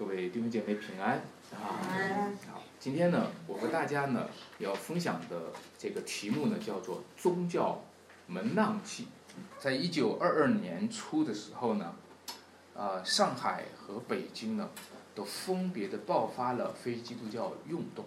各位弟兄姐妹平安啊！好，今天呢，我和大家呢要分享的这个题目呢叫做“宗教门浪记”。在一九二二年初的时候呢，呃，上海和北京呢都分别的爆发了非基督教运动。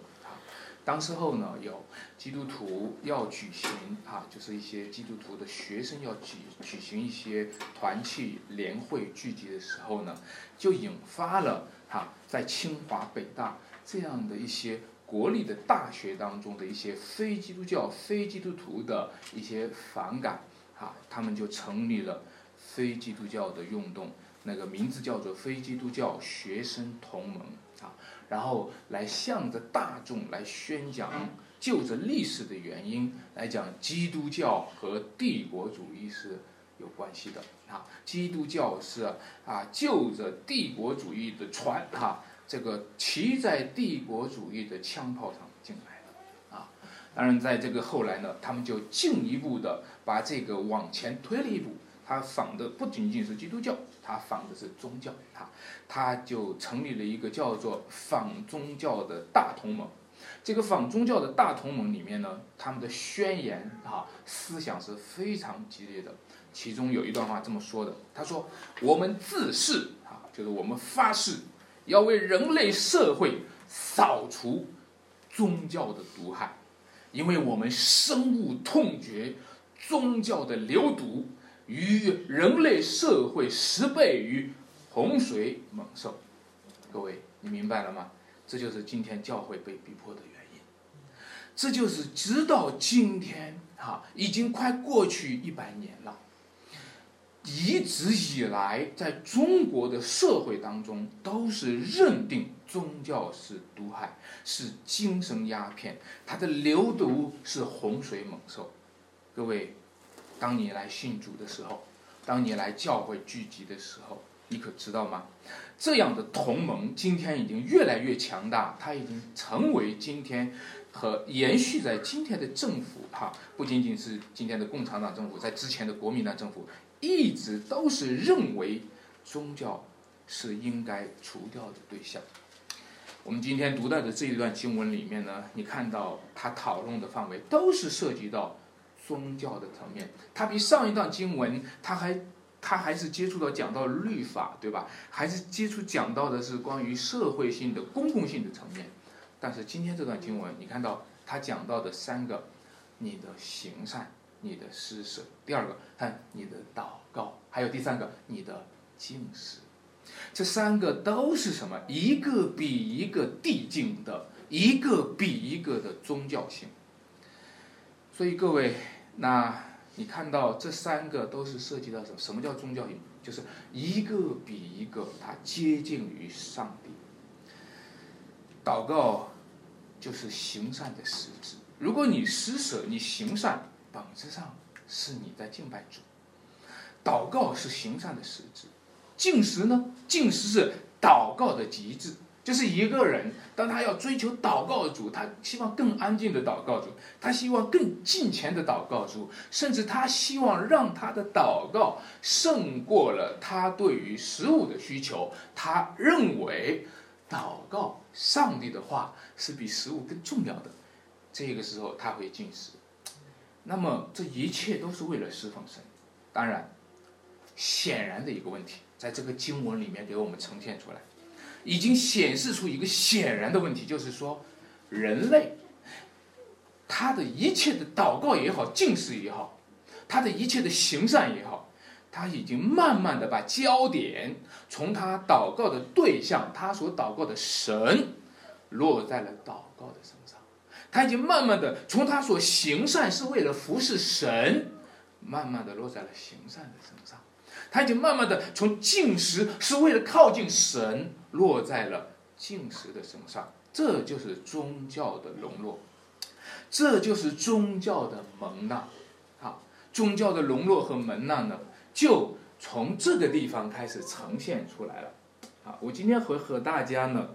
当时候呢，有基督徒要举行啊，就是一些基督徒的学生要举举行一些团契联会聚集的时候呢，就引发了哈，在清华、北大这样的一些国立的大学当中的一些非基督教、非基督徒的一些反感啊，他们就成立了非基督教的运动，那个名字叫做非基督教学生同盟啊。然后来向着大众来宣讲，就着历史的原因来讲，基督教和帝国主义是有关系的啊。基督教是啊，就着帝国主义的船哈，这个骑在帝国主义的枪炮上进来的啊。当然，在这个后来呢，他们就进一步的把这个往前推了一步。他仿的不仅仅是基督教，他仿的是宗教，他他就成立了一个叫做仿宗教的大同盟。这个仿宗教的大同盟里面呢，他们的宣言啊思想是非常激烈的。其中有一段话这么说的：“他说，我们自誓啊，就是我们发誓要为人类社会扫除宗教的毒害，因为我们深恶痛绝宗教的流毒。”与人类社会十倍于洪水猛兽，各位，你明白了吗？这就是今天教会被逼迫的原因。这就是直到今天，哈，已经快过去一百年了。一直以来，在中国的社会当中，都是认定宗教是毒害，是精神鸦片，它的流毒是洪水猛兽。各位。当你来信主的时候，当你来教会聚集的时候，你可知道吗？这样的同盟今天已经越来越强大，它已经成为今天和延续在今天的政府哈，不仅仅是今天的共产党政府，在之前的国民党政府一直都是认为宗教是应该除掉的对象。我们今天读到的这一段经文里面呢，你看到他讨论的范围都是涉及到。宗教的层面，它比上一段经文，它还，它还是接触到讲到律法，对吧？还是接触讲到的是关于社会性的、公共性的层面。但是今天这段经文，你看到他讲到的三个，你的行善，你的施舍；第二个，看你的祷告；还有第三个，你的敬食。这三个都是什么？一个比一个递进的，一个比一个的宗教性。所以各位。那你看到这三个都是涉及到什么？什么叫宗教性？就是一个比一个它接近于上帝。祷告就是行善的实质。如果你施舍，你行善，本质上是你在敬拜主。祷告是行善的实质。进食呢？进食是祷告的极致。就是一个人，当他要追求祷告主，他希望更安静的祷告主，他希望更近前的祷告主，甚至他希望让他的祷告胜过了他对于食物的需求。他认为祷告上帝的话是比食物更重要的。这个时候他会进食。那么这一切都是为了侍奉神。当然，显然的一个问题，在这个经文里面给我们呈现出来。已经显示出一个显然的问题，就是说，人类他的一切的祷告也好，敬事也好，他的一切的行善也好，他已经慢慢的把焦点从他祷告的对象，他所祷告的神，落在了祷告的身。他已经慢慢的从他所行善是为了服侍神，慢慢的落在了行善的身上。他已经慢慢的从进食是为了靠近神，落在了进食的身上，这就是宗教的沦落，这就是宗教的蒙难，啊，宗教的沦落和蒙难呢，就从这个地方开始呈现出来了，啊，我今天会和大家呢，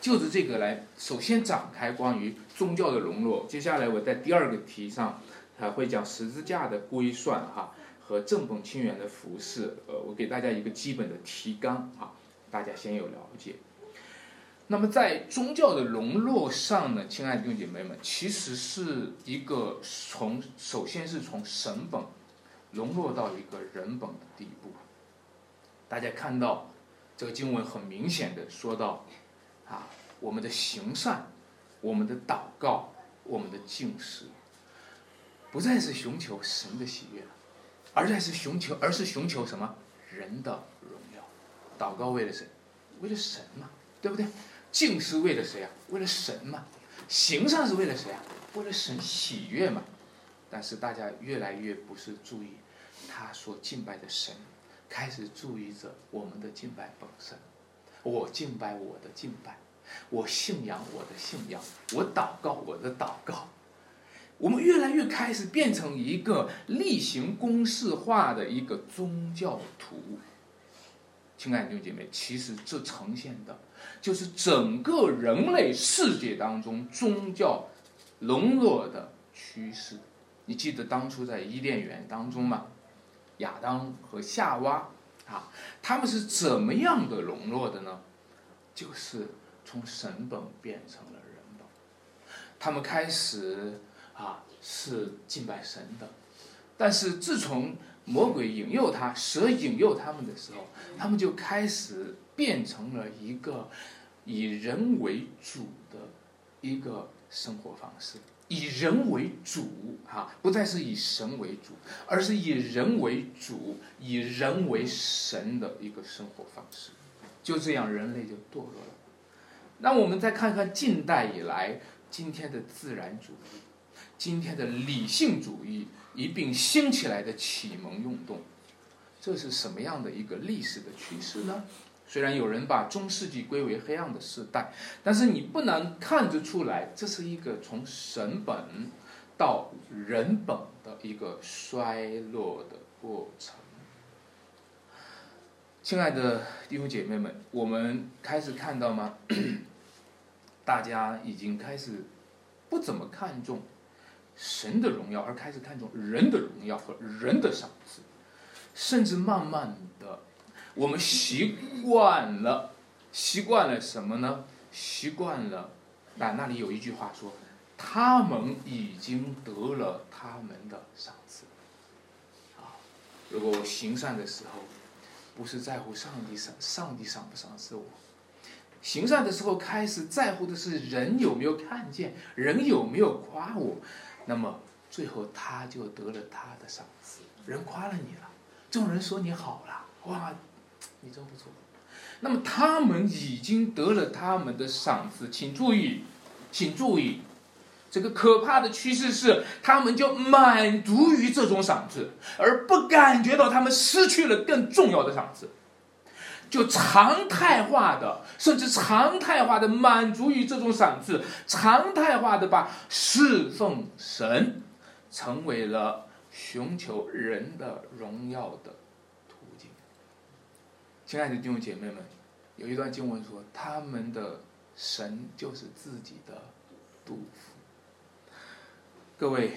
就是这个来，首先展开关于宗教的沦落，接下来我在第二个题上还会讲十字架的归算，哈。和正本清源的服饰，呃，我给大家一个基本的提纲啊。大家先有了解。那么在宗教的沦落上呢，亲爱的弟兄姐妹们，其实是一个从首先是从神本融落到一个人本的地步。大家看到这个经文很明显的说到，啊，我们的行善，我们的祷告，我们的敬食，不再是寻求神的喜悦了，而在是寻求，而是寻求什么人的荣耀。祷告为了谁？为了神嘛，对不对？敬是为了谁啊？为了神嘛。行善是为了谁啊？为了神喜悦嘛。但是大家越来越不是注意他所敬拜的神。开始注意着我们的敬拜本身，我敬拜我的敬拜，我信仰我的信仰，我祷告我的祷告。我们越来越开始变成一个例行公事化的一个宗教徒。亲爱的弟兄姐妹，其实这呈现的，就是整个人类世界当中宗教沦落的趋势。你记得当初在伊甸园当中吗？亚当和夏娃，啊，他们是怎么样的沦落的呢？就是从神本变成了人本。他们开始啊是敬拜神的，但是自从魔鬼引诱他，蛇引诱他们的时候，他们就开始变成了一个以人为主的一个生活方式。以人为主，哈，不再是以神为主，而是以人为主、以人为神的一个生活方式。就这样，人类就堕落了。那我们再看看近代以来今天的自然主义、今天的理性主义一并兴起来的启蒙运动，这是什么样的一个历史的趋势呢？虽然有人把中世纪归为黑暗的时代，但是你不难看得出来，这是一个从神本到人本的一个衰落的过程。亲爱的弟兄姐妹们，我们开始看到吗？大家已经开始不怎么看重神的荣耀，而开始看重人的荣耀和人的赏赐，甚至慢慢的。我们习惯了，习惯了什么呢？习惯了，那那里有一句话说，他们已经得了他们的赏赐。啊，如果我行善的时候，不是在乎上帝赏，上帝赏不赏赐我，行善的时候开始在乎的是人有没有看见，人有没有夸我，那么最后他就得了他的赏赐。人夸了你了，众人说你好了，哇！你真不错，那么他们已经得了他们的赏赐，请注意，请注意，这个可怕的趋势是，他们就满足于这种赏赐，而不感觉到他们失去了更重要的赏赐，就常态化的，甚至常态化的满足于这种赏赐，常态化的把侍奉神成为了寻求人的荣耀的。亲爱的弟兄姐妹们，有一段经文说，他们的神就是自己的杜甫。各位，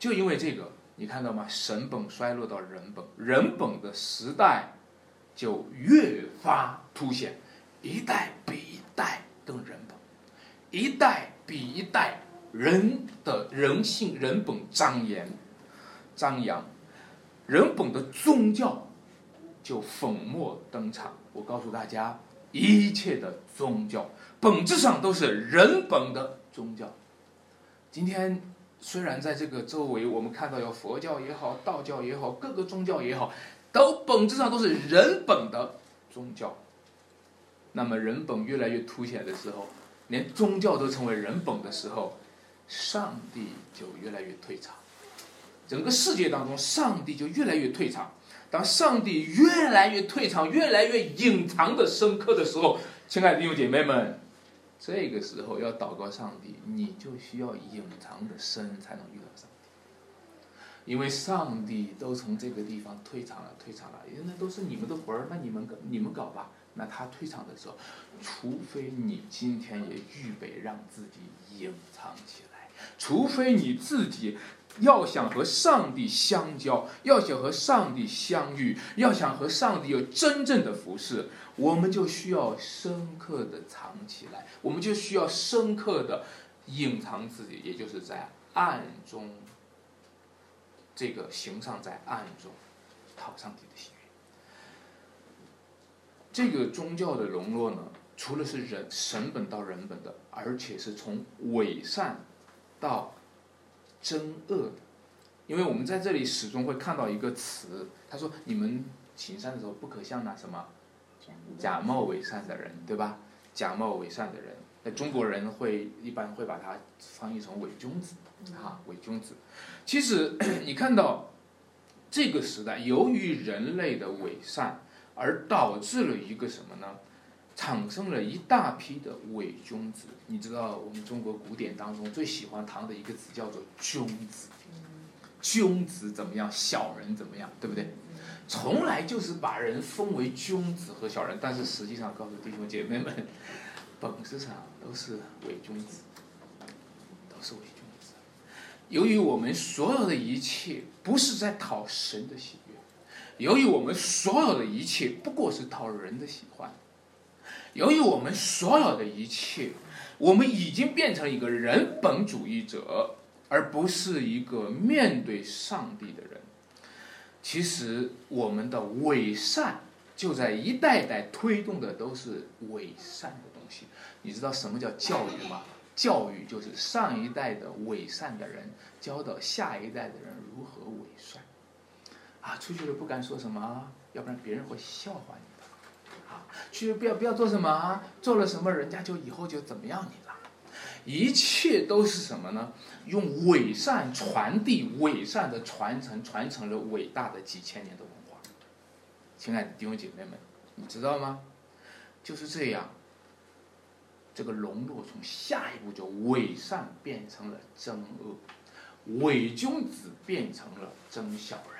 就因为这个，你看到吗？神本衰落到人本，人本的时代就越发凸显，一代比一代更人本，一代比一代人的人性人本张扬，张扬，人本的宗教。就粉墨登场。我告诉大家，一切的宗教本质上都是人本的宗教。今天虽然在这个周围，我们看到有佛教也好，道教也好，各个宗教也好，都本质上都是人本的宗教。那么人本越来越凸显的时候，连宗教都成为人本的时候，上帝就越来越退场。整个世界当中，上帝就越来越退场。当上帝越来越退场、越来越隐藏的深刻的时候，亲爱的弟兄姐妹们，这个时候要祷告上帝，你就需要隐藏的深，才能遇到上帝。因为上帝都从这个地方退场了，退场了，那都是你们的活儿，那你们你们搞吧。那他退场的时候，除非你今天也预备让自己隐藏起来，除非你自己要想和上帝相交，要想和上帝相遇，要想和上帝有真正的服侍，我们就需要深刻的藏起来，我们就需要深刻的隐藏自己，也就是在暗中，这个行上在暗中讨上帝的喜悦。这个宗教的沦落呢，除了是人神本到人本的，而且是从伪善到。真恶的，因为我们在这里始终会看到一个词，他说：“你们行善的时候，不可像那什么假冒伪善的人，对吧？假冒伪善的人，那中国人会一般会把它翻译成伪君子，啊，伪君子。其实 你看到这个时代，由于人类的伪善，而导致了一个什么呢？产生了一大批的伪君子，你知道我们中国古典当中最喜欢谈的一个词叫做君子，君子怎么样，小人怎么样，对不对？从来就是把人分为君子和小人，但是实际上告诉弟兄姐妹们，本质上都是伪君子，都是伪君子。由于我们所有的一切不是在讨神的喜悦，由于我们所有的一切不过是讨人的喜欢。由于我们所有的一切，我们已经变成一个人本主义者，而不是一个面对上帝的人。其实，我们的伪善就在一代代推动的都是伪善的东西。你知道什么叫教育吗？教育就是上一代的伪善的人教导下一代的人如何伪善。啊，出去了不敢说什么，要不然别人会笑话你。去不要不要做什么啊，做了什么人家就以后就怎么样你了，一切都是什么呢？用伪善传递伪善的传承，传承了伟大的几千年的文化。亲爱的弟兄姐妹们，你知道吗？就是这样，这个龙落从下一步就伪善变成了真恶，伪君子变成了真小人。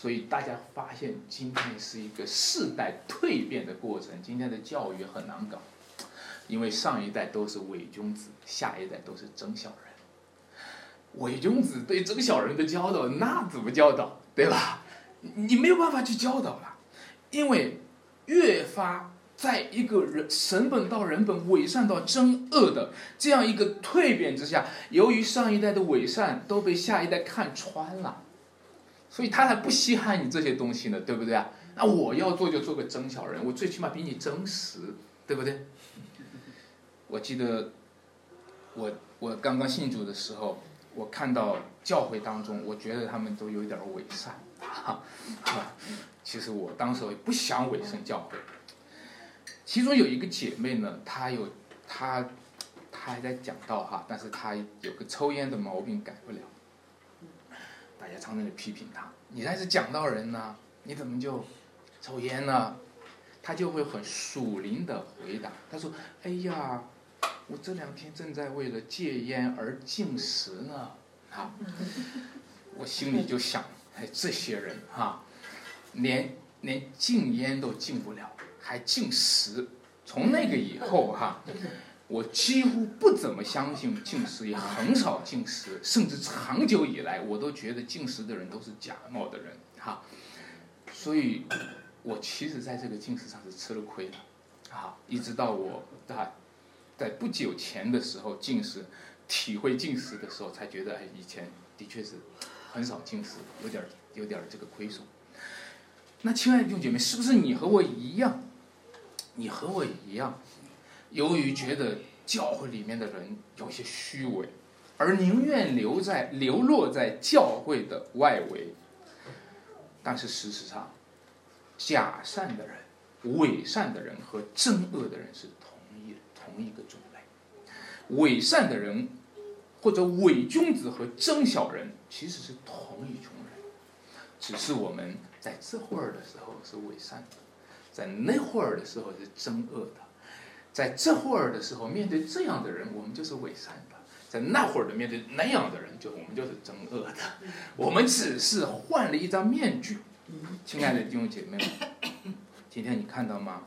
所以大家发现，今天是一个世代蜕变的过程。今天的教育很难搞，因为上一代都是伪君子，下一代都是真小人。伪君子对真小人的教导，那怎么教导？对吧？你没有办法去教导了，因为越发在一个人神本到人本、伪善到真恶的这样一个蜕变之下，由于上一代的伪善都被下一代看穿了。所以他还不稀罕你这些东西呢，对不对啊？那我要做就做个真小人，我最起码比你真实，对不对？我记得我我刚刚信主的时候，我看到教会当中，我觉得他们都有点伪善，哈，其实我当时也不想委身教会。其中有一个姐妹呢，她有她她还在讲道哈，但是她有个抽烟的毛病改不了。大家常常就批评他，你才是讲道人呢，你怎么就抽烟呢？他就会很属灵的回答，他说：“哎呀，我这两天正在为了戒烟而进食呢。”啊，我心里就想，哎，这些人哈，连连禁烟都禁不了，还进食。从那个以后哈。我几乎不怎么相信进食，也很少进食，甚至长久以来，我都觉得进食的人都是假冒的人，哈。所以，我其实在这个进食上是吃了亏的，啊，一直到我在在不久前的时候进食，体会进食的时候，才觉得哎，以前的确是很少进食，有点有点这个亏损。那亲爱的弟兄姐妹，是不是你和我一样？你和我一样？由于觉得教会里面的人有些虚伪，而宁愿留在流落在教会的外围。但是事实上，假善的人、伪善的人和真恶的人是同一同一个种类。伪善的人或者伪君子和真小人其实是同一群人，只是我们在这会儿的时候是伪善的，在那会儿的时候是真恶的。在这会儿的时候，面对这样的人，我们就是伪善的；在那会儿的面对那样的人，就我们就是真恶的。我们只是换了一张面具。亲爱的弟兄姐妹们，今天你看到吗？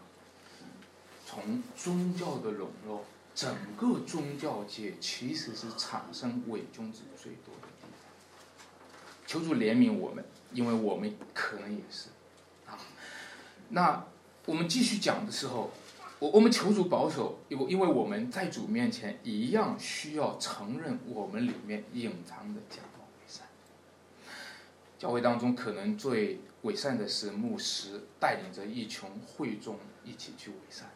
从宗教的笼络，整个宗教界其实是产生伪君子最多的地方。求主怜悯我们，因为我们可能也是啊。那我们继续讲的时候，我我们求主保守，因因为我们在主面前一样需要承认我们里面隐藏的假冒伪善。教会当中可能最伪善的是牧师带领着一群会众一起去伪善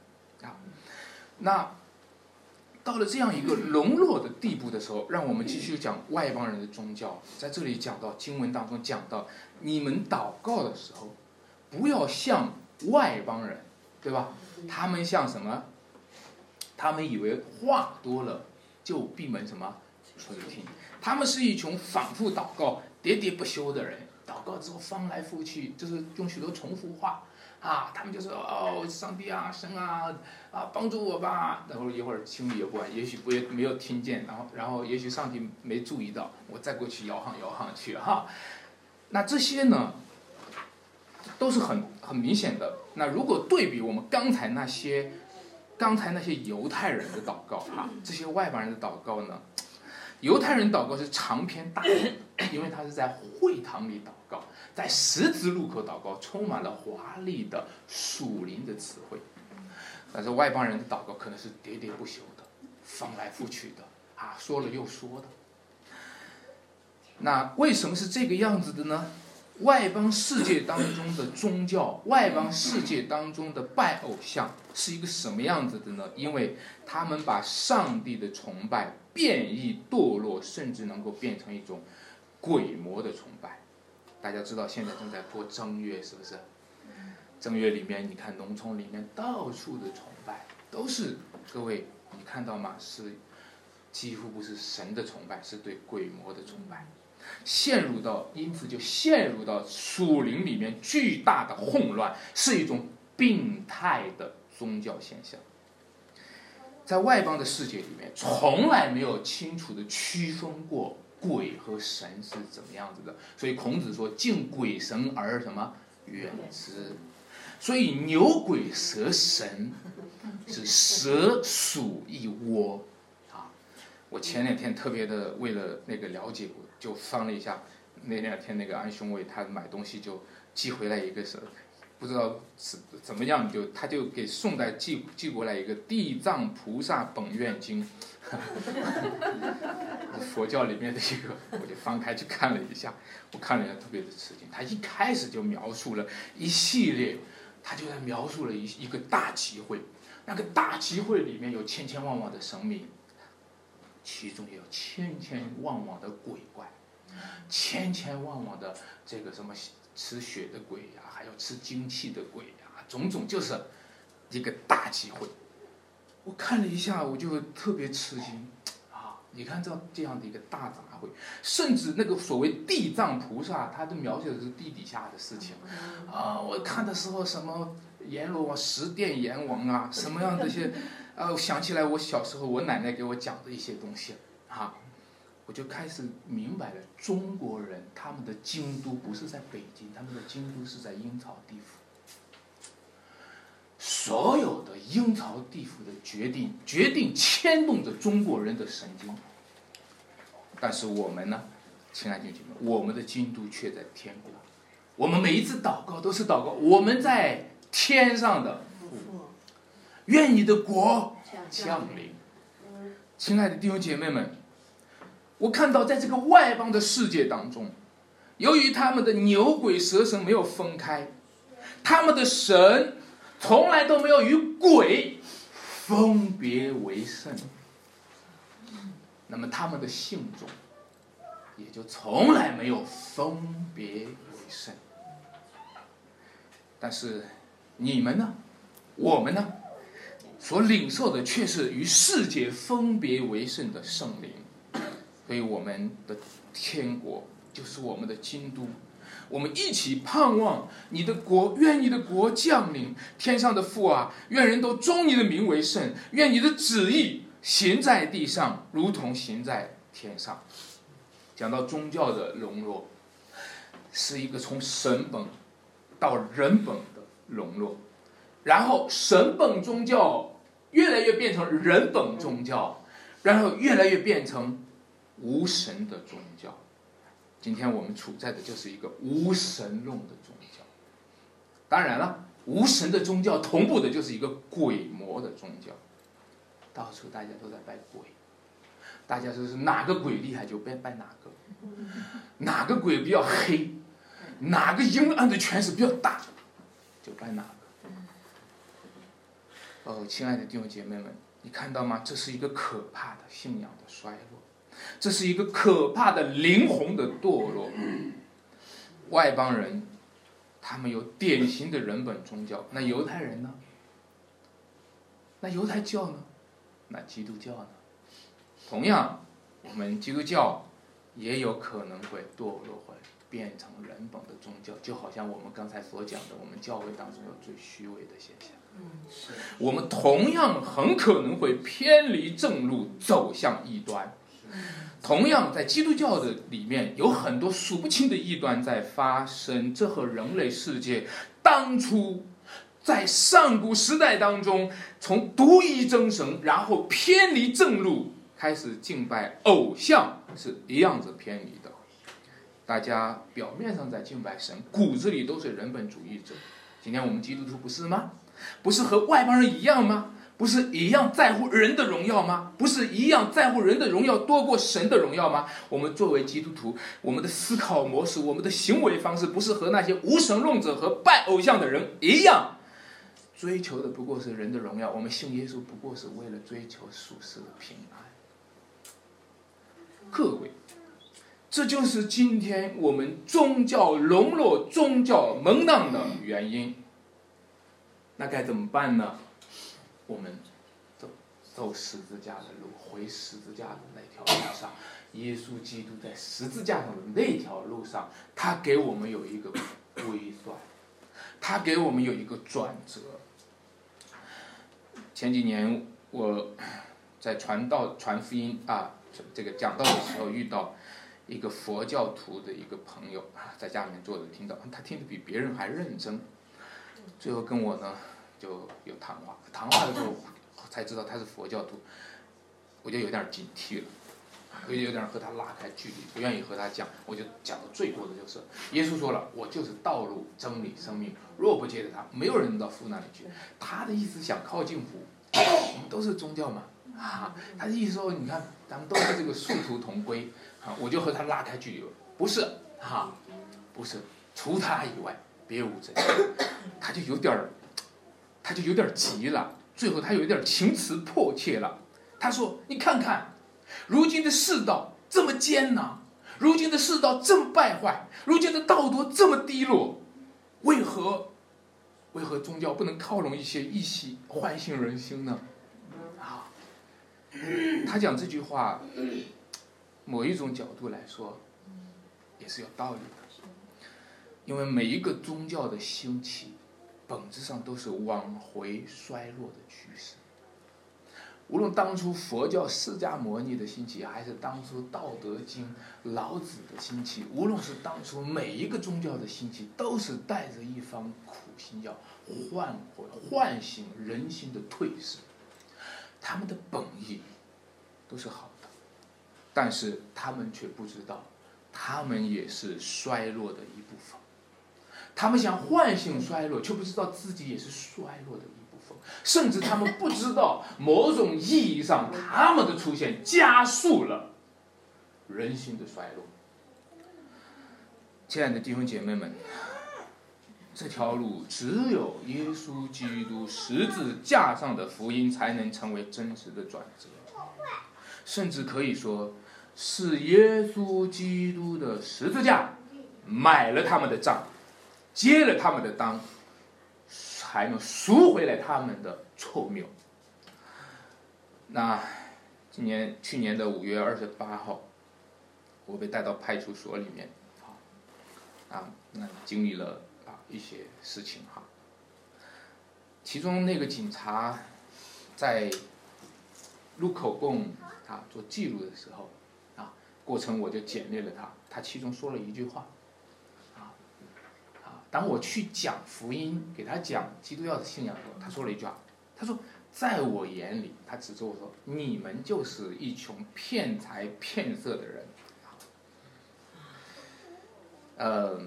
啊。那到了这样一个沦落的地步的时候，让我们继续讲外邦人的宗教。在这里讲到经文当中讲到，你们祷告的时候，不要像外邦人，对吧？他们像什么？他们以为话多了就闭门什么垂听。他们是一群反复祷告、喋喋不休的人。祷告之后翻来覆去，就是用许多重复话。啊，他们就说哦，上帝啊，神啊，啊，帮助我吧。然后一会儿心里也不安，也许不也没有听见，然后然后也许上帝没注意到，我再过去摇晃摇晃去哈。那这些呢，都是很很明显的。那如果对比我们刚才那些，刚才那些犹太人的祷告哈，这些外邦人的祷告呢，犹太人祷告是长篇大论，因为他是在会堂里祷告。在十字路口祷告，充满了华丽的属灵的词汇，但是外邦人的祷告可能是喋喋不休的，翻来覆去的，啊，说了又说的。那为什么是这个样子的呢？外邦世界当中的宗教，外邦世界当中的拜偶像是一个什么样子的呢？因为他们把上帝的崇拜变异堕落，甚至能够变成一种鬼魔的崇拜。大家知道现在正在过正月，是不是？正月里面，你看农村里面到处的崇拜，都是各位，你看到吗？是几乎不是神的崇拜，是对鬼魔的崇拜，陷入到因此就陷入到属灵里面巨大的混乱，是一种病态的宗教现象。在外邦的世界里面，从来没有清楚的区分过。鬼和神是怎么样子的？所以孔子说：“敬鬼神而什么远之。”所以牛鬼蛇神是蛇鼠一窝啊！我前两天特别的为了那个了解，就翻了一下那两天那个安兄伟他买东西就寄回来一个是不知道是怎么样，就他就给宋代寄寄过来一个《地藏菩萨本愿经》。佛教里面的一个，我就翻开去看了一下，我看了一下特别的吃惊。他一开始就描述了一系列，他就在描述了一一个大集会，那个大集会里面有千千万万的神明，其中也有千千万万的鬼怪，千千万万的这个什么吃血的鬼呀，还有吃精气的鬼呀，种种就是一个大集会。我看了一下，我就特别吃惊，啊！你看这这样的一个大杂烩，甚至那个所谓地藏菩萨，他都描写的是地底下的事情，啊！我看的时候，什么阎罗王、十殿阎王啊，什么样这些，呃，想起来我小时候我奶奶给我讲的一些东西，啊，我就开始明白了，中国人他们的京都不是在北京，他们的京都是在阴曹地府。所有的阴曹地府的决定，决定牵动着中国人的神经。但是我们呢，亲爱的弟兄们，我们的京都却在天国。我们每一次祷告都是祷告，我们在天上的，愿你的国降临。亲爱的弟兄姐妹们，我看到在这个外邦的世界当中，由于他们的牛鬼蛇神没有分开，他们的神。从来都没有与鬼分别为圣，那么他们的信众也就从来没有分别为圣。但是你们呢？我们呢？所领受的却是与世界分别为圣的圣灵，所以我们的天国就是我们的京都。我们一起盼望你的国，愿你的国降临。天上的父啊，愿人都尊你的名为圣。愿你的旨意行在地上，如同行在天上。讲到宗教的沦落，是一个从神本到人本的沦落，然后神本宗教越来越变成人本宗教，然后越来越变成无神的宗教。今天我们处在的就是一个无神论的宗教。当然了，无神的宗教同步的就是一个鬼魔的宗教，到处大家都在拜鬼，大家说是哪个鬼厉害就拜拜哪个，哪个鬼比较黑，哪个阴暗的权势比较大，就拜哪个。哦，亲爱的弟兄姐妹们，你看到吗？这是一个可怕的信仰的衰落，这是一个可怕的灵魂的堕落。外邦人。他们有典型的人本宗教，那犹太人呢？那犹太教呢？那基督教呢？同样，我们基督教也有可能会堕落，会变成人本的宗教，就好像我们刚才所讲的，我们教会当中有最虚伪的现象。我们同样很可能会偏离正路，走向异端。同样，在基督教的里面有很多数不清的异端在发生，这和人类世界当初在上古时代当中从独一真神，然后偏离正路，开始敬拜偶像是一样子偏离的。大家表面上在敬拜神，骨子里都是人本主义者。今天我们基督徒不是吗？不是和外邦人一样吗？不是一样在乎人的荣耀吗？不是一样在乎人的荣耀多过神的荣耀吗？我们作为基督徒，我们的思考模式、我们的行为方式，不是和那些无神论者和拜偶像的人一样，追求的不过是人的荣耀。我们信耶稣不过是为了追求属世的平安。各位，这就是今天我们宗教沦落、宗教蒙荡的原因。那该怎么办呢？我们走走十字架的路，回十字架的那条路上，耶稣基督在十字架上的那条路上，他给我们有一个规算，他给我们有一个转折。前几年我在传道传福音啊，这个讲道的时候遇到一个佛教徒的一个朋友啊，在家里面坐着听到，他听得比别人还认真，最后跟我呢。就有谈话，谈话的时候才知道他是佛教徒，我就有点警惕了，我就有点和他拉开距离，不愿意和他讲。我就讲的最多的就是，耶稣说了，我就是道路、真理、生命，若不接着他，没有人能到父那里去。他的意思想靠近父，我们都是宗教嘛，啊，他的意思说，你看咱们都是这个殊途同归，啊，我就和他拉开距离了。不是，哈，不是，除他以外别无真神，他就有点儿。他就有点急了，最后他有点情辞迫切了。他说：“你看看，如今的世道这么艰难，如今的世道这么败坏，如今的道德这么低落，为何，为何宗教不能靠拢一些义气，唤醒人心呢？”啊，他讲这句话，某一种角度来说，也是有道理的，因为每一个宗教的兴起。本质上都是往回衰落的趋势。无论当初佛教释迦牟尼的兴起，还是当初《道德经》老子的兴起，无论是当初每一个宗教的兴起，都是带着一方苦心，要唤回、唤醒人心的退势。他们的本意都是好的，但是他们却不知道，他们也是衰落的一。他们想唤醒衰落，却不知道自己也是衰落的一部分，甚至他们不知道某种意义上，他们的出现加速了人心的衰落。亲爱的弟兄姐妹们，这条路只有耶稣基督十字架上的福音才能成为真实的转折，甚至可以说是耶稣基督的十字架买了他们的账。接了他们的当，才能赎回来他们的臭谬。那今年去年的五月二十八号，我被带到派出所里面，啊，啊，那经历了啊一些事情哈。其中那个警察在录口供啊做记录的时候，啊，过程我就简略了他，他其中说了一句话。当我去讲福音，给他讲基督教的信仰的时候，他说了一句话，他说：“在我眼里，他指着我说，你们就是一群骗财骗色的人。”呃，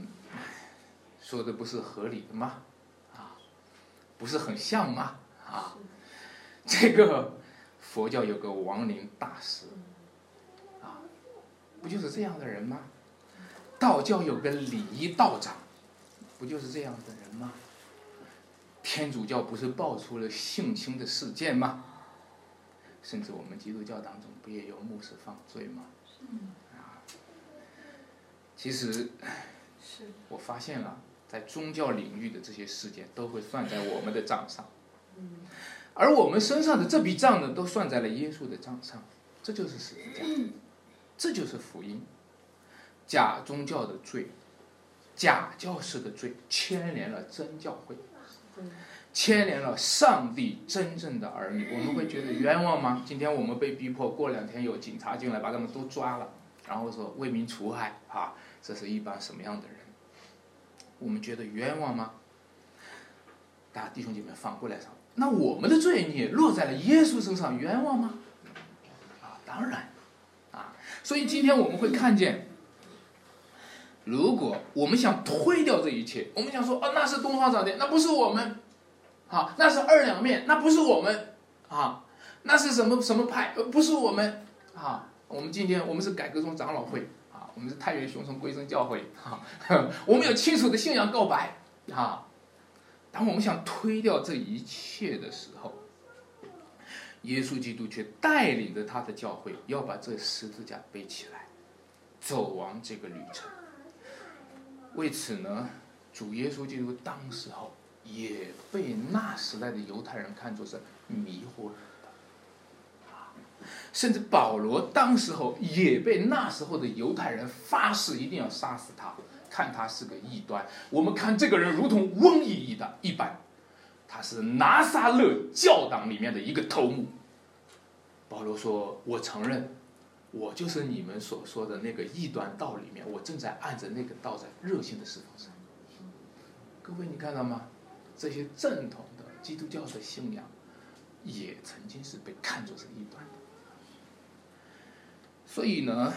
说的不是合理的吗？啊，不是很像吗？啊，这个佛教有个亡灵大师，啊，不就是这样的人吗？道教有个礼仪道长，不就是这样的人吗？天主教不是爆出了性侵的事件吗？甚至我们基督教当中不也有牧师犯罪吗？啊，其实，我发现了，在宗教领域的这些事件都会算在我们的账上，而我们身上的这笔账呢，都算在了耶稣的账上，这就是十字架，这就是福音。假宗教的罪，假教师的罪，牵连了真教会。牵连了上帝真正的儿女，我们会觉得冤枉吗？今天我们被逼迫，过两天有警察进来把他们都抓了，然后说为民除害啊，这是一帮什么样的人？我们觉得冤枉吗？大家弟兄姐妹反过来想，那我们的罪孽落在了耶稣身上，冤枉吗？啊，当然，啊，所以今天我们会看见，如果我们想推掉这一切，我们想说啊，那是东方早殿，那不是我们。啊，那是二两面，那不是我们，啊，那是什么什么派？不是我们，啊，我们今天我们是改革宗长老会，啊，我们是太原熊城归正教会，哈，我们有清楚的信仰告白，啊，当我们想推掉这一切的时候，耶稣基督却带领着他的教会要把这十字架背起来，走完这个旅程。为此呢，主耶稣基督当时候。也被那时代的犹太人看作是迷惑人的，甚至保罗当时候也被那时候的犹太人发誓一定要杀死他，看他是个异端。我们看这个人如同瘟疫一的一般，他是拿撒勒教党里面的一个头目。保罗说：“我承认，我就是你们所说的那个异端道里面，我正在按着那个道在热心的侍奉神。”各位，你看到吗？这些正统的基督教的信仰，也曾经是被看作是异端的。所以呢，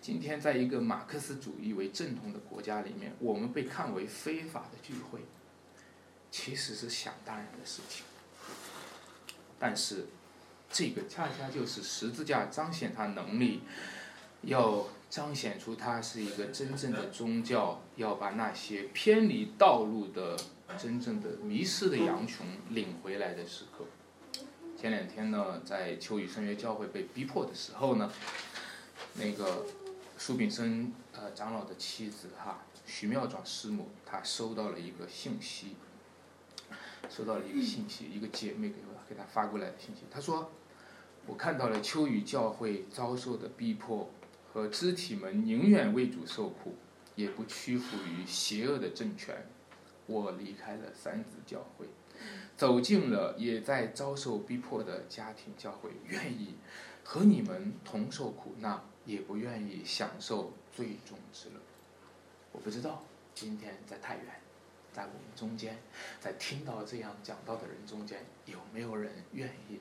今天在一个马克思主义为正统的国家里面，我们被看为非法的聚会，其实是想当然的事情。但是，这个恰恰就是十字架彰显他能力，要彰显出他是一个真正的宗教，要把那些偏离道路的。真正的迷失的羊群领回来的时刻。前两天呢，在秋雨圣约教会被逼迫的时候呢，那个苏炳生呃长老的妻子哈徐妙转师母，她收到了一个信息，收到了一个信息，一个姐妹给我给她发过来的信息，她说，我看到了秋雨教会遭受的逼迫和肢体们宁愿为主受苦，也不屈服于邪恶的政权。我离开了三子教会，走进了也在遭受逼迫的家庭教会，愿意和你们同受苦难，也不愿意享受最终之乐。我不知道今天在太原，在我们中间，在听到这样讲道的人中间，有没有人愿意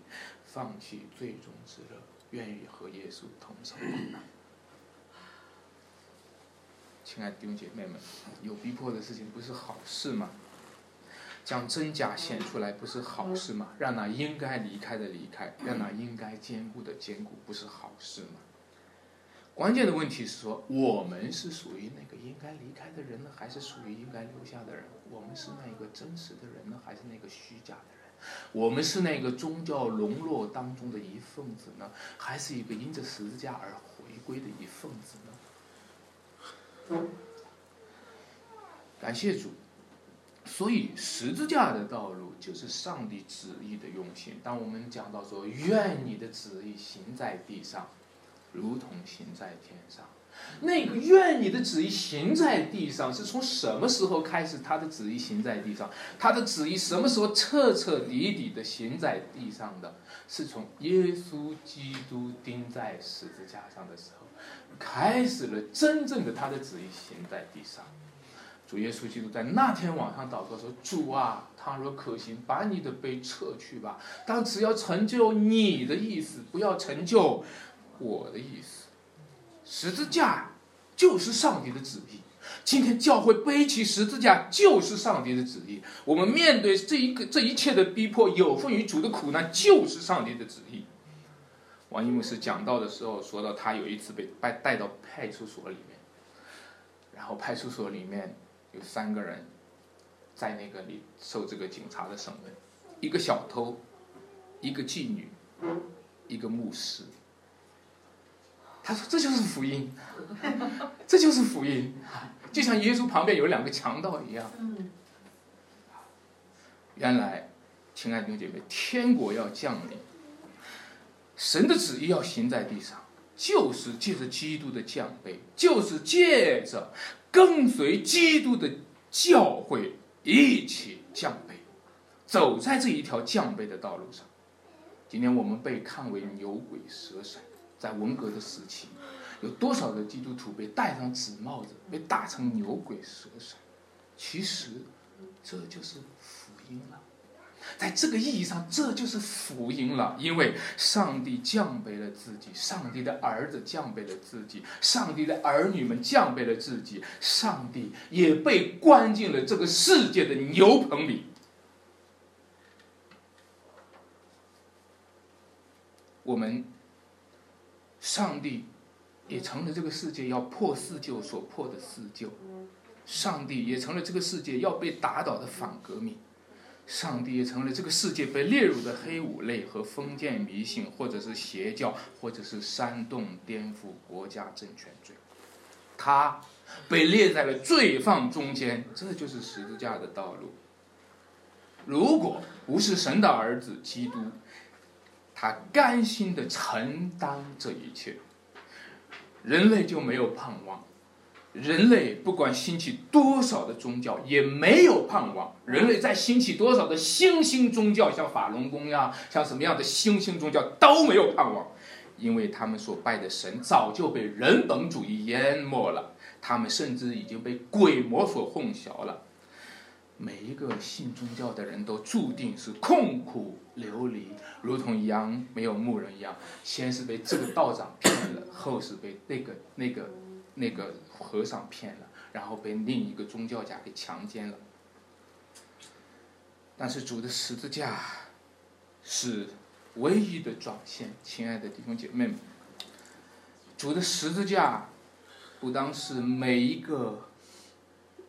放弃最终之乐，愿意和耶稣同受苦难？亲爱的弟兄姐妹们，有逼迫的事情不是好事吗？将真假显出来不是好事吗？让那应该离开的离开，让那应该坚固的坚固，不是好事吗？关键的问题是说，我们是属于那个应该离开的人呢，还是属于应该留下的人？我们是那一个真实的人呢，还是那个虚假的人？我们是那个宗教沦落当中的一份子呢，还是一个因着十字架而回归的一份子呢？感谢主，所以十字架的道路就是上帝旨意的用心。当我们讲到说“愿你的旨意行在地上，如同行在天上”，那个“愿你的旨意行在地上”是从什么时候开始？他的旨意行在地上，他的旨意什么时候彻彻底底的行在地上的？是从耶稣基督钉在十字架上的时候。开始了真正的他的旨意行在地上，主耶稣基督在那天晚上祷告说：“主啊，倘若可行，把你的杯撤去吧。但只要成就你的意思，不要成就我的意思。十字架就是上帝的旨意，今天教会背起十字架就是上帝的旨意。我们面对这一个这一切的逼迫，有份于主的苦难，就是上帝的旨意。王一牧师讲到的时候说到，他有一次被带带到派出所里面，然后派出所里面有三个人在那个里受这个警察的审问，一个小偷，一个妓女，一个牧师。他说：“这就是福音，这就是福音，就像耶稣旁边有两个强盗一样。”原来，亲爱的弟兄姐妹，天国要降临，神的旨意要行在地上，就是借着基督的降杯，就是借着跟随基督的教会一起降杯，走在这一条降杯的道路上。今天我们被看为牛鬼蛇神。在文革的时期，有多少的基督徒被戴上纸帽子，被打成牛鬼蛇神？其实，这就是福音了。在这个意义上，这就是福音了。因为上帝降卑了自己，上帝的儿子降卑了自己，上帝的儿女们降卑了自己，上帝也被关进了这个世界的牛棚里。我们。上帝也成了这个世界要破四旧所破的四旧，上帝也成了这个世界要被打倒的反革命，上帝也成了这个世界被列入的黑五类和封建迷信，或者是邪教，或者是煽动颠覆国家政权罪，他被列在了罪犯中间，这就是十字架的道路。如果不是神的儿子基督。他甘心的承担这一切，人类就没有盼望。人类不管兴起多少的宗教，也没有盼望。人类在兴起多少的新兴宗教，像法轮功呀，像什么样的新兴宗教都没有盼望，因为他们所拜的神早就被人本主义淹没了，他们甚至已经被鬼魔所混淆了。每一个信宗教的人都注定是痛苦流离，如同羊没有牧人一样。先是被这个道长骗了，后是被那个那个那个和尚骗了，然后被另一个宗教家给强奸了。但是主的十字架是唯一的转线，亲爱的弟兄姐妹们，主的十字架不当是每一个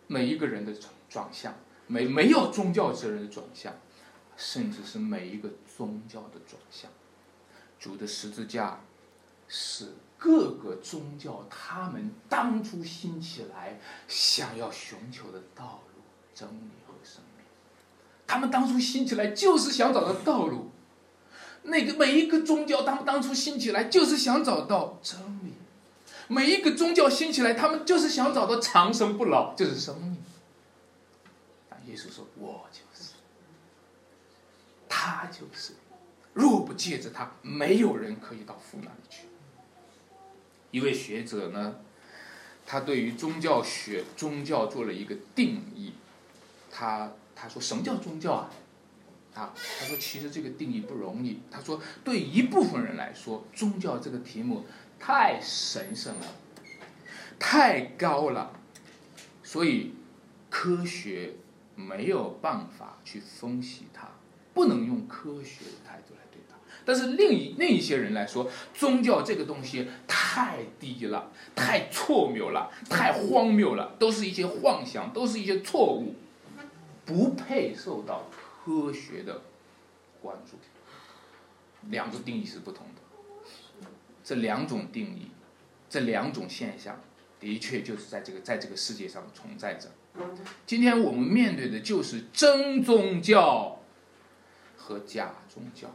每一个人的转转向。没没有宗教之人的转向，甚至是每一个宗教的转向。主的十字架是各个宗教他们当初兴起来想要寻求的道路、真理和生命。他们当初兴起来就是想找到道路。那个每一个宗教，他们当初兴起来就是想找到真理。每一个宗教兴起来，他们就是想找到长生不老，就是生命。耶稣说：“我就是，他就是。若不借着他，没有人可以到父那里去。”一位学者呢，他对于宗教学、宗教做了一个定义。他他说：“什么叫宗教啊？”啊，他说：“其实这个定义不容易。”他说：“对一部分人来说，宗教这个题目太神圣了，太高了，所以科学。”没有办法去分析它，不能用科学的态度来对待。但是另一另一些人来说，宗教这个东西太低了，太错谬了，太荒谬了，都是一些幻想，都是一些错误，不配受到科学的关注。两个定义是不同的，这两种定义，这两种现象，的确就是在这个在这个世界上存在着。今天我们面对的就是真宗教和假宗教，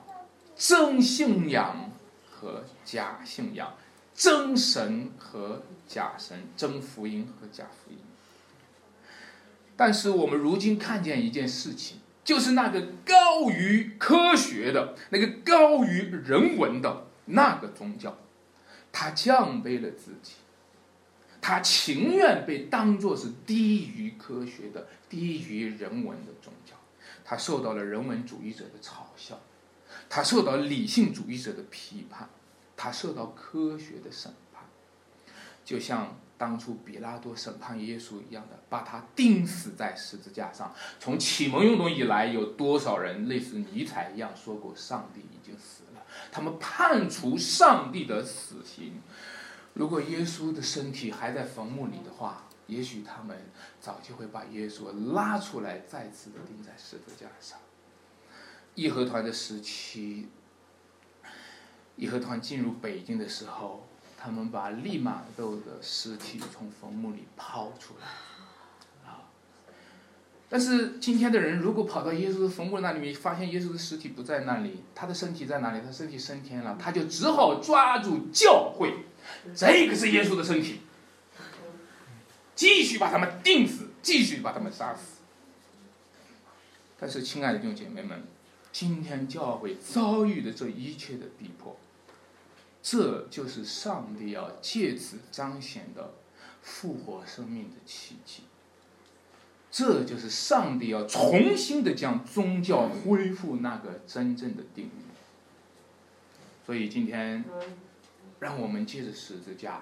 真信仰和假信仰，真神和假神，真福音和假福音。但是我们如今看见一件事情，就是那个高于科学的、那个高于人文的那个宗教，它降卑了自己。他情愿被当作是低于科学的、低于人文的宗教，他受到了人文主义者的嘲笑，他受到理性主义者的批判，他受到科学的审判。就像当初比拉多审判耶稣一样的，把他钉死在十字架上。从启蒙运动以来，有多少人类似尼采一样说过上帝已经死了？他们判处上帝的死刑。如果耶稣的身体还在坟墓里的话，也许他们早就会把耶稣拉出来，再次的钉在十字架上。义和团的时期，义和团进入北京的时候。他们把利玛窦的尸体从坟墓里抛出来，啊！但是今天的人如果跑到耶稣的坟墓那里面，发现耶稣的尸体不在那里，他的身体在哪里？他身体升天了，他就只好抓住教会，这个是耶稣的身体，继续把他们钉死，继续把他们杀死。但是，亲爱的弟兄姐妹们，今天教会遭遇的这一切的逼迫。这就是上帝要借此彰显的复活生命的奇迹。这就是上帝要重新的将宗教恢复那个真正的定义。所以今天，让我们借着十字架，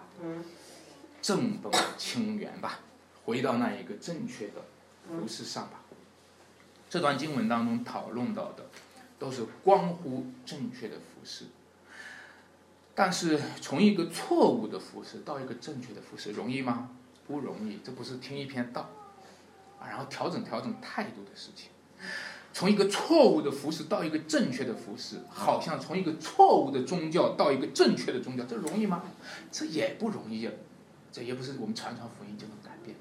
正本清源吧，回到那一个正确的服饰上吧。这段经文当中讨论到的，都是关乎正确的服饰。但是从一个错误的服饰到一个正确的服饰容易吗？不容易，这不是听一篇道，啊，然后调整调整态度的事情。从一个错误的服饰到一个正确的服饰，好像从一个错误的宗教到一个正确的宗教，这容易吗？这也不容易，这也不是我们传传福音就能改变。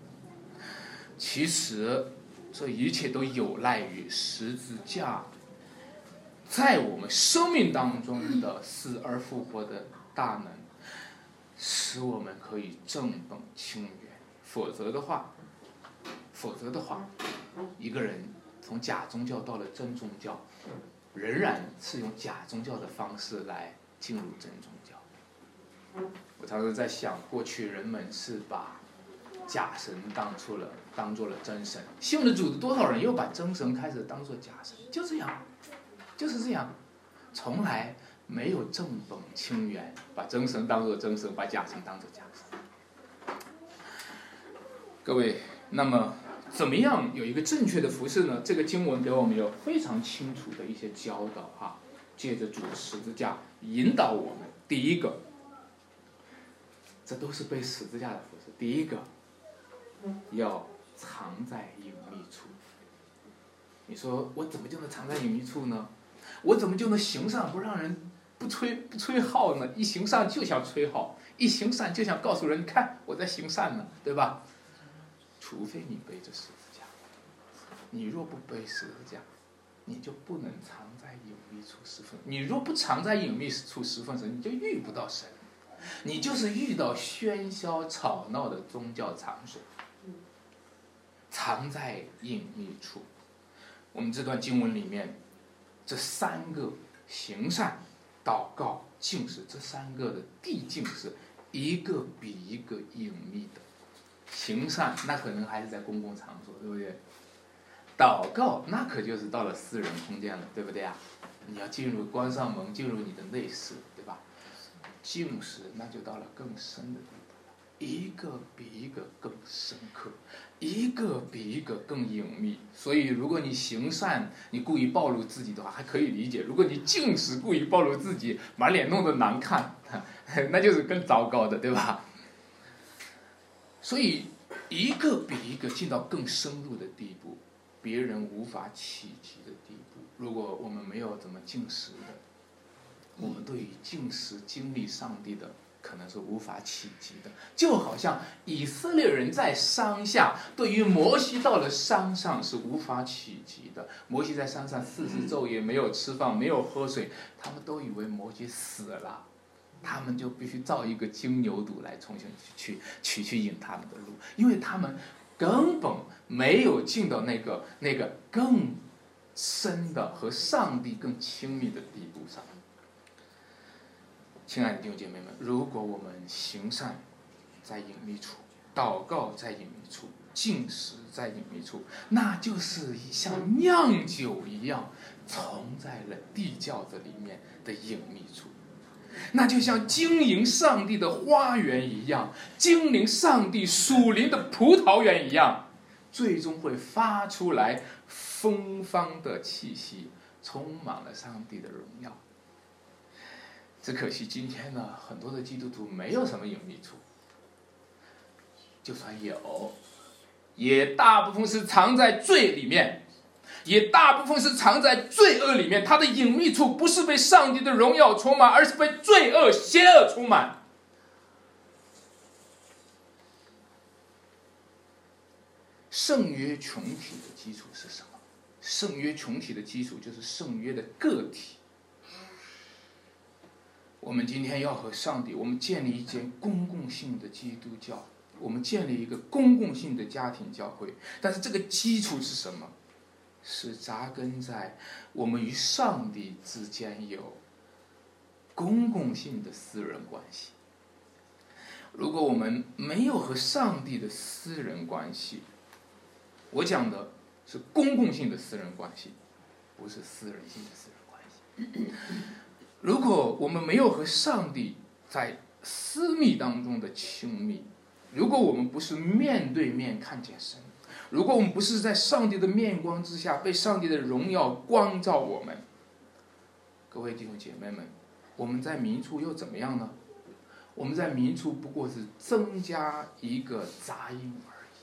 其实这一切都有赖于十字架。在我们生命当中的死而复活的大能，使我们可以正本清源。否则的话，否则的话，一个人从假宗教到了真宗教，仍然是用假宗教的方式来进入真宗教。我常常在想，过去人们是把假神当做了当做了真神，信了主的多少人又把真神开始当做假神，就这样。就是这样，从来没有正本清源，把真神当做真神，把假神当做假神。各位，那么怎么样有一个正确的服饰呢？这个经文给我们有非常清楚的一些教导哈，借着主十字架引导我们。第一个，这都是背十字架的服饰。第一个，要藏在隐秘处。你说我怎么就能藏在隐秘处呢？我怎么就能行善不让人不吹不吹号呢？一行善就想吹号，一行善就想告诉人，看我在行善呢，对吧？除非你背着十字架，你若不背十字架，你就不能藏在隐秘处十分。你若不藏在隐秘处十分神，你就遇不到神，你就是遇到喧嚣吵闹的宗教场所。藏在隐秘处，我们这段经文里面。这三个行善、祷告、敬事，这三个的递进是一个比一个隐秘的。行善那可能还是在公共场所，对不对？祷告那可就是到了私人空间了，对不对啊？你要进入关上门，进入你的内室，对吧？敬事那就到了更深的地步了，一个比一个更深刻。一个比一个更隐秘，所以如果你行善，你故意暴露自己的话，还可以理解；如果你进食，故意暴露自己，满脸弄得难看，那就是更糟糕的，对吧？所以，一个比一个进到更深入的地步，别人无法企及的地步。如果我们没有怎么进食的，我们对于进食经历上帝的。可能是无法企及的，就好像以色列人在山下，对于摩西到了山上是无法企及的。摩西在山上四十昼夜没有吃饭，没有喝水，他们都以为摩西死了，他们就必须造一个金牛犊来重新去去去去引他们的路，因为他们根本没有进到那个那个更深的和上帝更亲密的地步上。亲爱的弟兄姐妹们，如果我们行善在隐秘处，祷告在隐秘处，进食在隐秘处，那就是像酿酒一样，藏在了地窖子里面的隐秘处。那就像经营上帝的花园一样，经营上帝属灵的葡萄园一样，最终会发出来芬芳的气息，充满了上帝的荣耀。只可惜今天呢，很多的基督徒没有什么隐秘处，就算有，也大部分是藏在罪里面。也大部分是藏在罪恶里面，它的隐秘处不是被上帝的荣耀充满，而是被罪恶、邪恶充满。圣约群体的基础是什么？圣约群体的基础就是圣约的个体。我们今天要和上帝，我们建立一间公共性的基督教，我们建立一个公共性的家庭教会，但是这个基础是什么？是扎根在我们与上帝之间有公共性的私人关系。如果我们没有和上帝的私人关系，我讲的是公共性的私人关系，不是私人性的私人关系。如果我们没有和上帝在私密当中的亲密，如果我们不是面对面看见神。如果我们不是在上帝的面光之下，被上帝的荣耀光照我们，各位弟兄姐妹们，我们在明处又怎么样呢？我们在明处不过是增加一个杂音而已。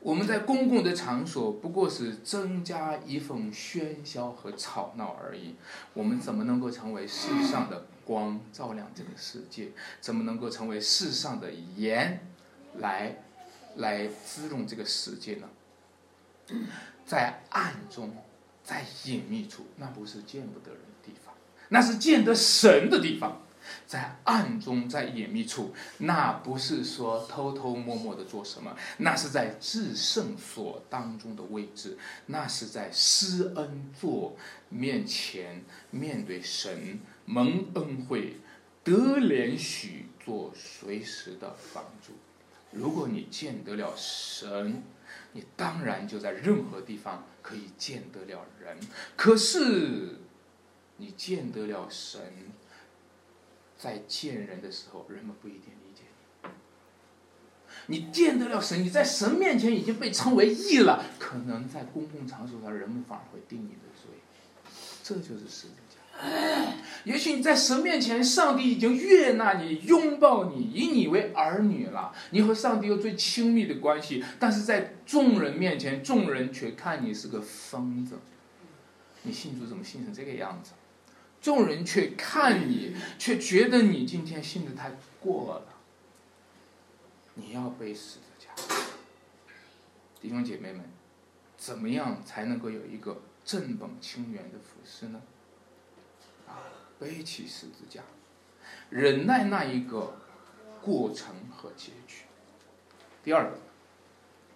我们在公共的场所不过是增加一份喧嚣和吵闹而已。我们怎么能够成为世上的光，照亮这个世界？怎么能够成为世上的盐，来？来滋润这个世界呢，在暗中，在隐秘处，那不是见不得人的地方，那是见得神的地方。在暗中，在隐秘处，那不是说偷偷摸摸的做什么，那是在至圣所当中的位置，那是在施恩座面前面对神蒙恩惠得连许做随时的帮助。如果你见得了神，你当然就在任何地方可以见得了人。可是，你见得了神，在见人的时候，人们不一定理解你。你见得了神，你在神面前已经被称为义了，可能在公共场所上，人们反而会定你的罪。这就是实际。也许你在神面前，上帝已经悦纳你、拥抱你、以你为儿女了，你和上帝有最亲密的关系。但是在众人面前，众人却看你是个疯子。你信主怎么信成这个样子？众人却看你，却觉得你今天信的太过了。你要背十字架，弟兄姐妹们，怎么样才能够有一个正本清源的服饰呢？背起十字架，忍耐那一个过程和结局。第二个，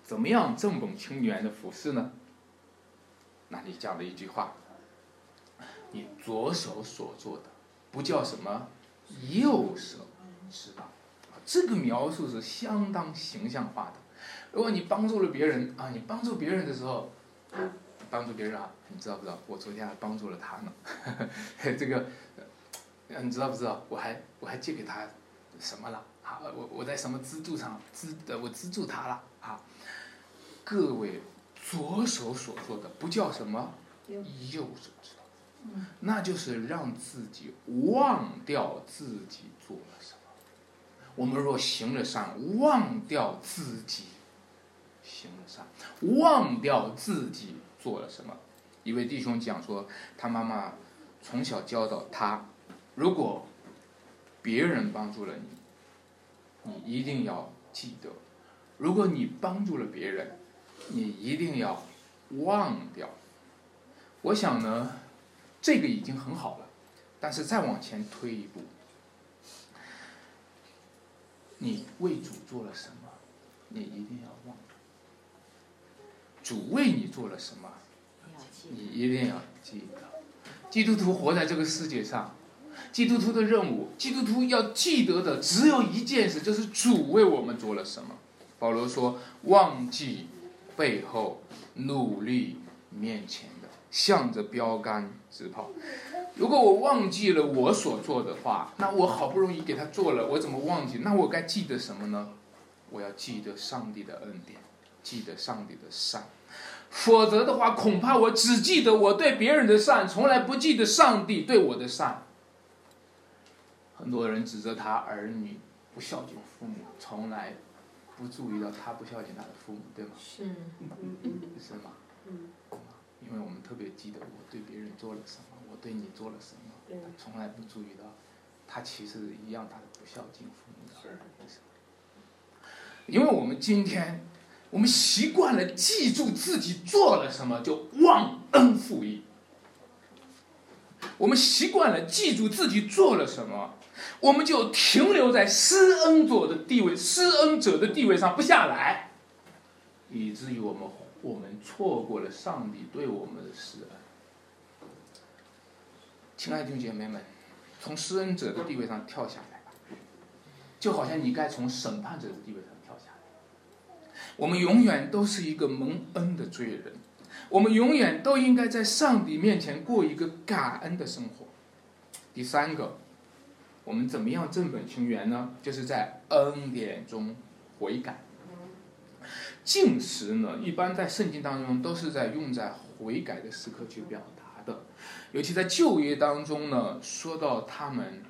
怎么样正本清源的服侍呢？那里讲了一句话：你左手所做的，不叫什么，右手知道。这个描述是相当形象化的。如果你帮助了别人啊，你帮助别人的时候，帮助别人啊，你知道不知道？我昨天还帮助了他呢，这个。你知道不知道？我还我还借给他什么了？啊，我我在什么资助上资呃，我资助他了啊！各位，左手所做的不叫什么？右手知道，那就是让自己忘掉自己做了什么。我们若行了善，忘掉自己行了善，忘掉自己做了什么。一位弟兄讲说，他妈妈从小教导他。如果别人帮助了你，你一定要记得；如果你帮助了别人，你一定要忘掉。我想呢，这个已经很好了，但是再往前推一步，你为主做了什么，你一定要忘。主为你做了什么，你一定要记得。基督徒活在这个世界上。基督徒的任务，基督徒要记得的只有一件事，就是主为我们做了什么。保罗说：“忘记背后，努力面前的，向着标杆直跑。”如果我忘记了我所做的话，那我好不容易给他做了，我怎么忘记？那我该记得什么呢？我要记得上帝的恩典，记得上帝的善。否则的话，恐怕我只记得我对别人的善，从来不记得上帝对我的善。很多人指责他儿女不孝敬父母，从来不注意到他不孝敬他的父母，对吗？是，是吗？嗯，因为我们特别记得我对别人做了什么，我对你做了什么，他，从来不注意到他其实一样，他是不孝敬父母的。是因为我们今天，我们习惯了记住自己做了什么，就忘恩负义。我们习惯了记住自己做了什么，我们就停留在施恩者的地位、施恩者的地位上不下来，以至于我们我们错过了上帝对我们的施恩。亲爱的弟姐妹们，从施恩者的地位上跳下来吧，就好像你该从审判者的地位上。我们永远都是一个蒙恩的罪人。我们永远都应该在上帝面前过一个感恩的生活。第三个，我们怎么样正本清源呢？就是在恩典中悔改。进食呢，一般在圣经当中都是在用在悔改的时刻去表达的，尤其在旧约当中呢，说到他们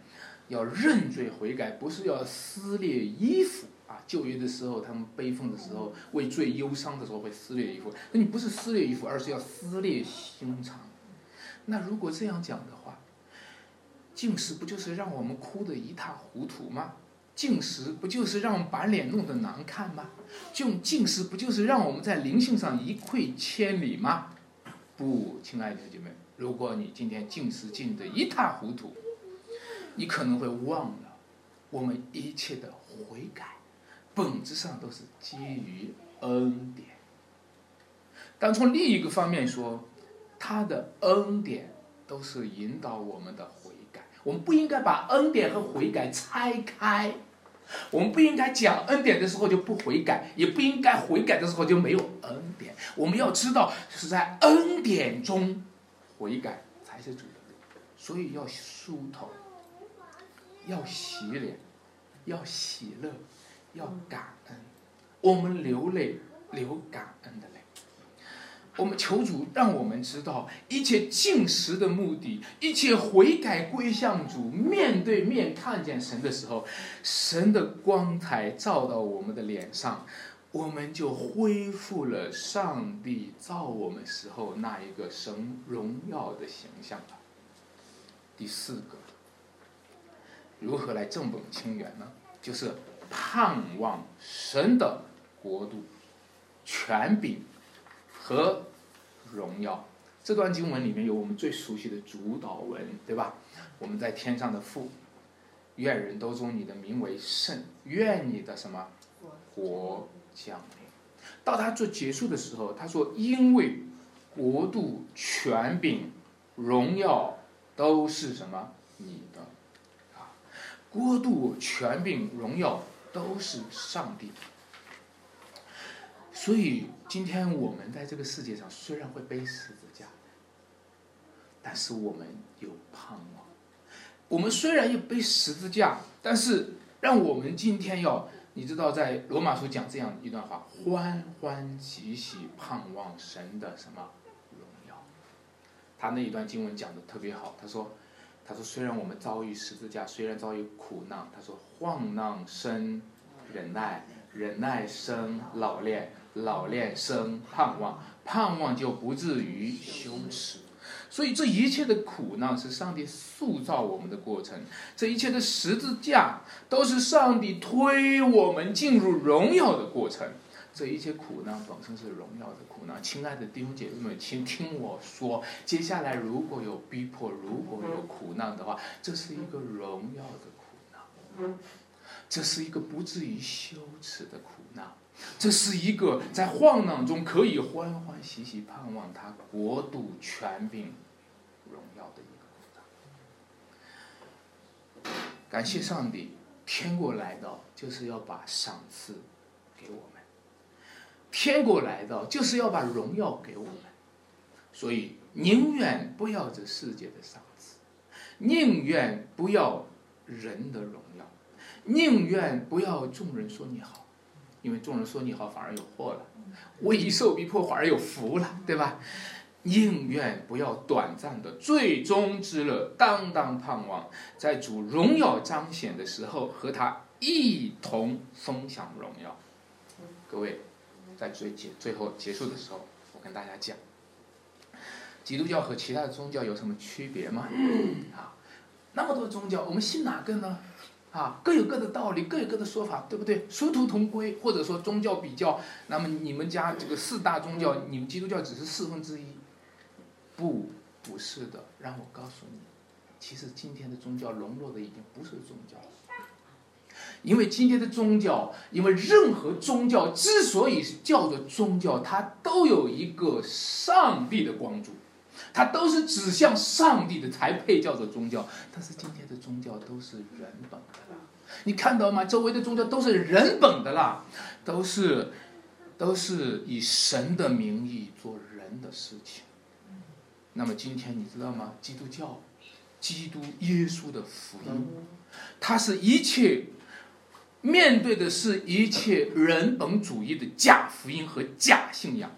要认罪悔改，不是要撕裂衣服。啊，就业的时候，他们悲愤的时候，为最忧伤的时候会撕裂衣服。那你不是撕裂衣服，而是要撕裂心肠。那如果这样讲的话，进食不就是让我们哭得一塌糊涂吗？进食不就是让我们把脸弄得难看吗？就进食不就是让我们在灵性上一溃千里吗？不，亲爱的姐妹，如果你今天进食进得一塌糊涂，你可能会忘了我们一切的悔改。本质上都是基于恩典，但从另一个方面说，他的恩典都是引导我们的悔改。我们不应该把恩典和悔改拆开，我们不应该讲恩典的时候就不悔改，也不应该悔改的时候就没有恩典。我们要知道，是在恩典中悔改才是主的，所以要梳头，要洗脸，要喜乐。要感恩，我们流泪流感恩的泪。我们求主让我们知道，一切进食的目的，一切悔改归向主，面对面看见神的时候，神的光彩照到我们的脸上，我们就恢复了上帝造我们时候那一个神荣耀的形象了。第四个，如何来正本清源呢？就是。盼望神的国度、权柄和荣耀。这段经文里面有我们最熟悉的主导文，对吧？我们在天上的父，愿人都尊你的名为圣，愿你的什么国降临。到他做结束的时候，他说：“因为国度、权柄、荣耀都是什么你的啊？国度、权柄、荣耀。”都是上帝，所以今天我们在这个世界上虽然会背十字架，但是我们有盼望。我们虽然要背十字架，但是让我们今天要，你知道，在罗马书讲这样一段话：欢欢喜喜盼望神的什么荣耀。他那一段经文讲的特别好，他说。他说：“虽然我们遭遇十字架，虽然遭遇苦难，他说患难生忍耐，忍耐生老练，老练生盼望，盼望就不至于羞耻。所以这一切的苦难是上帝塑造我们的过程，这一切的十字架都是上帝推我们进入荣耀的过程。”这一切苦难本身是荣耀的苦难，亲爱的弟兄姐妹们，请听我说，接下来如果有逼迫，如果有苦难的话，这是一个荣耀的苦难，这是一个不至于羞耻的苦难，这是一个在患难中可以欢欢喜喜盼望他国度权柄荣耀的一个苦难。感谢上帝，天国来到就是要把赏赐给我们。天国来到，就是要把荣耀给我们，所以宁愿不要这世界的赏赐，宁愿不要人的荣耀，宁愿不要众人说你好，因为众人说你好反而有祸了，为受逼迫反而有福了，对吧？宁愿不要短暂的最终之乐，当当盼望在主荣耀彰显的时候和他一同分享荣耀。各位，在最结最后结束的时候，我跟大家讲，基督教和其他的宗教有什么区别吗？啊，那么多宗教，我们信哪个呢？啊，各有各的道理，各有各的说法，对不对？殊途同归，或者说宗教比较，那么你们家这个四大宗教，你们基督教只是四分之一。不，不是的。让我告诉你，其实今天的宗教沦落的已经不是宗教了。因为今天的宗教，因为任何宗教之所以叫做宗教，它都有一个上帝的光柱，它都是指向上帝的才配叫做宗教。但是今天的宗教都是人本的啦，你看到吗？周围的宗教都是人本的啦，都是，都是以神的名义做人的事情。那么今天你知道吗？基督教，基督耶稣的福音，它是一切面对的是一切人本主义的假福音和假信仰。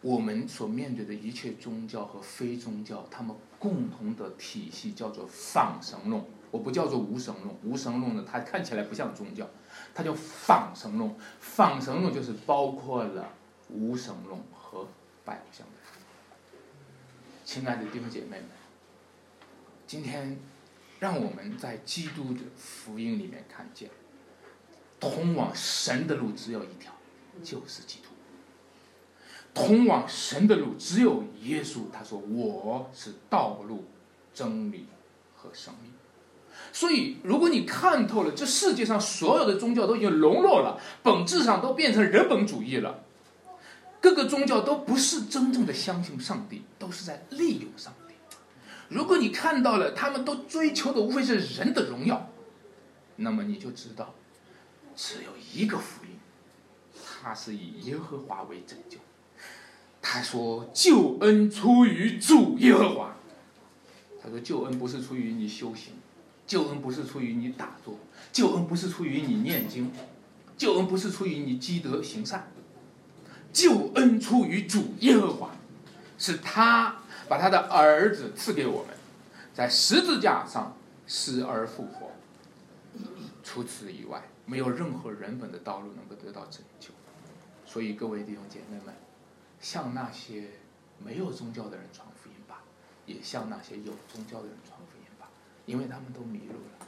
我们所面对的一切宗教和非宗教，他们共同的体系叫做仿神论。我不叫做无神论，无神论呢，它看起来不像宗教，它叫仿神论。仿神论就是包括了无神论和拜偶像。亲爱的弟兄姐妹们，今天让我们在基督的福音里面看见，通往神的路只有一条，就是基督。通往神的路只有耶稣，他说我是道路、真理和生命。所以，如果你看透了这世界上所有的宗教都已经沦落了，本质上都变成人本主义了。各个宗教都不是真正的相信上帝，都是在利用上帝。如果你看到了，他们都追求的无非是人的荣耀，那么你就知道，只有一个福音，他是以耶和华为拯救。他说：“救恩出于主耶和华。”他说：“救恩不是出于你修行，救恩不是出于你打坐，救恩不是出于你念经，救恩不是出于你积德行善。”救恩出于主耶和华，是他把他的儿子赐给我们，在十字架上死而复活。除此以外，没有任何人本的道路能够得到拯救。所以，各位弟兄姐妹们，向那些没有宗教的人传福音吧，也向那些有宗教的人传福音吧，因为他们都迷路了，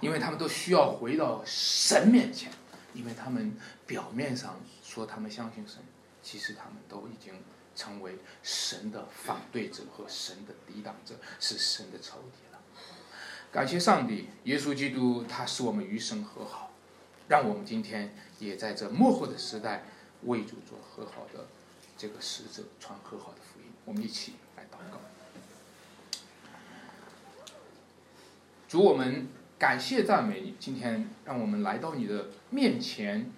因为他们都需要回到神面前，因为他们表面上说他们相信神。其实他们都已经成为神的反对者和神的抵挡者，是神的仇敌了。感谢上帝，耶稣基督他使我们与神和好，让我们今天也在这幕后的时代为主做和好的这个使者，传和好的福音。我们一起来祷告。主，我们感谢赞美你，今天让我们来到你的面前，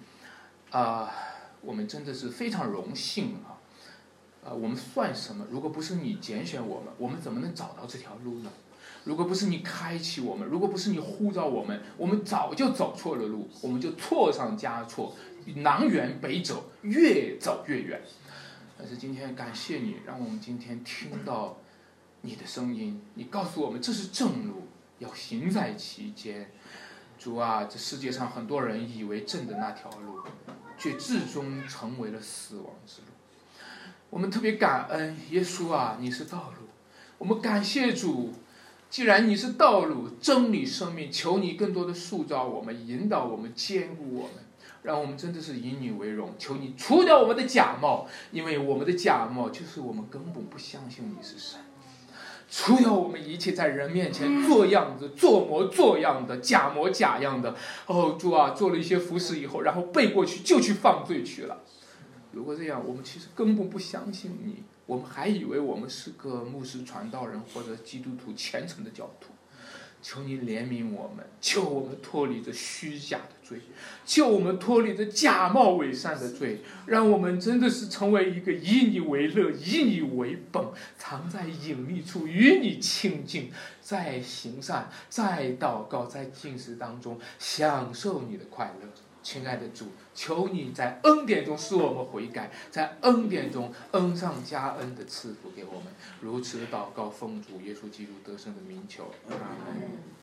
啊。我们真的是非常荣幸啊！呃，我们算什么？如果不是你拣选我们，我们怎么能找到这条路呢？如果不是你开启我们，如果不是你呼召我们，我们早就走错了路，我们就错上加错，南辕北走，越走越远。但是今天感谢你，让我们今天听到你的声音，你告诉我们这是正路，要行在其间。主啊，这世界上很多人以为正的那条路。却最终成为了死亡之路。我们特别感恩耶稣啊，你是道路。我们感谢主，既然你是道路、真理、生命，求你更多的塑造我们、引导我们、坚固我们，让我们真的是以你为荣。求你除掉我们的假冒，因为我们的假冒就是我们根本不相信你是神。除掉我们一切在人面前做样子、做模做样的、假模假样的。哦，主啊，做了一些服饰以后，然后背过去就去犯罪去了。如果这样，我们其实根本不相信你，我们还以为我们是个牧师、传道人或者基督徒虔诚的教徒。求你怜悯我们，救我们脱离这虚假的罪，救我们脱离这假冒伪善的罪，让我们真的是成为一个以你为乐、以你为本，藏在隐秘处与你亲近，在行善、在祷告、在进食当中享受你的快乐。亲爱的主，求你在恩典中使我们悔改，在恩典中恩上加恩的赐福给我们。如此祷告，奉主耶稣基督得胜的名求。阿门。